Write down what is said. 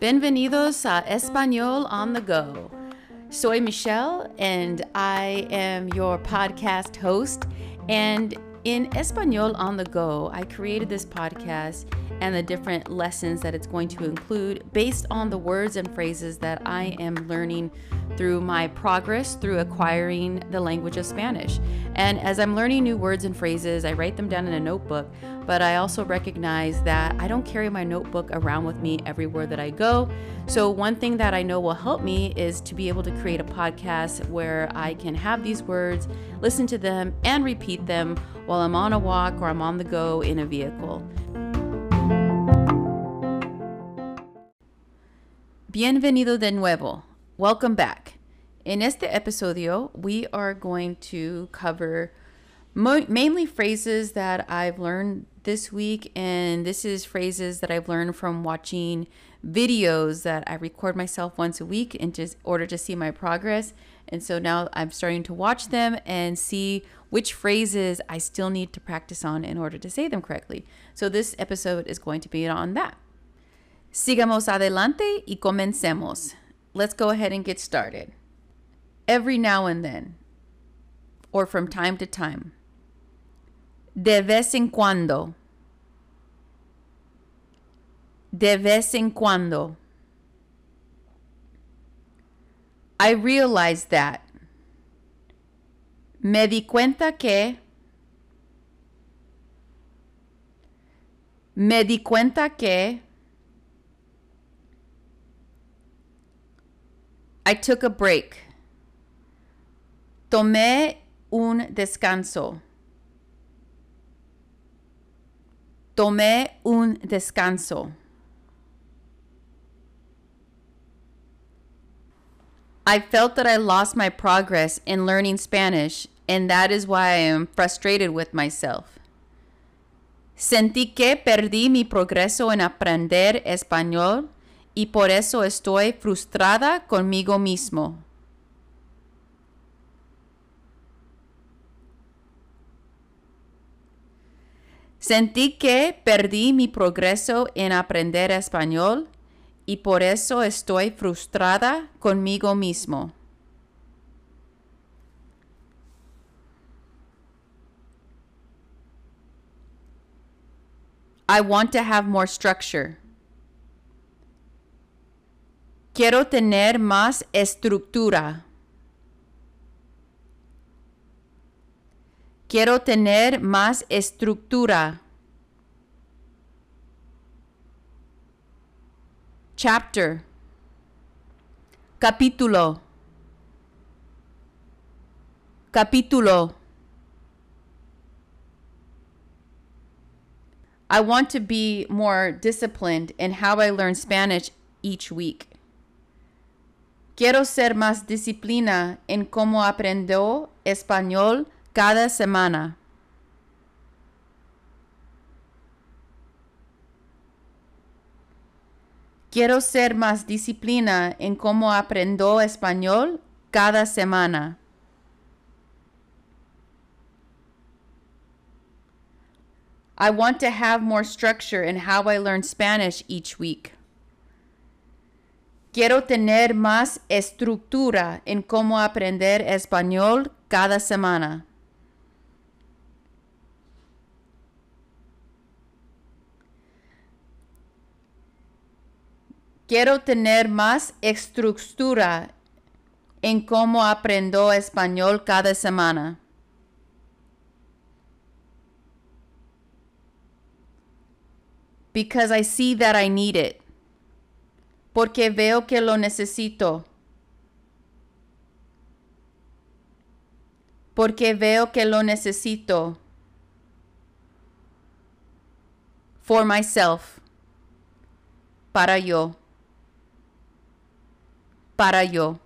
Bienvenidos a Español on the Go. Soy Michelle and I am your podcast host. And in Espanol on the Go, I created this podcast and the different lessons that it's going to include based on the words and phrases that I am learning through my progress through acquiring the language of Spanish. And as I'm learning new words and phrases, I write them down in a notebook, but I also recognize that I don't carry my notebook around with me everywhere that I go. So, one thing that I know will help me is to be able to create a podcast where I can have these words, listen to them, and repeat them while I'm on a walk or I'm on the go in a vehicle. Bienvenido de nuevo. Welcome back. In este episodio, we are going to cover mo- mainly phrases that I've learned this week, and this is phrases that I've learned from watching videos that I record myself once a week in just order to see my progress. And so now I'm starting to watch them and see which phrases I still need to practice on in order to say them correctly. So this episode is going to be on that. Sigamos adelante y comencemos let's go ahead and get started. Every now and then, or from time to time. De vez en cuando. De vez en cuando. I realized that. Me di cuenta que. Me di cuenta que. I took a break. Tomé un descanso. Tomé un descanso. I felt that I lost my progress in learning Spanish, and that is why I am frustrated with myself. Sentí que perdí mi progreso en aprender español y por eso estoy frustrada conmigo mismo. Sentí que perdí mi progreso en aprender español y por eso estoy frustrada conmigo mismo. I want to have more structure. Quiero tener más estructura. Quiero tener más estructura. Chapter. Capítulo. Capítulo. I want to be more disciplined in how I learn Spanish each week. Quiero ser más disciplina en cómo aprendo español cada semana. Quiero ser más disciplina en cómo aprendo español cada semana. I want to have more structure in how I learn Spanish each week. Quiero tener más estructura en cómo aprender español cada semana. Quiero tener más estructura en cómo aprendo español cada semana. Because I see that I need it porque veo que lo necesito. Porque veo que lo necesito. For myself. Para yo. Para yo.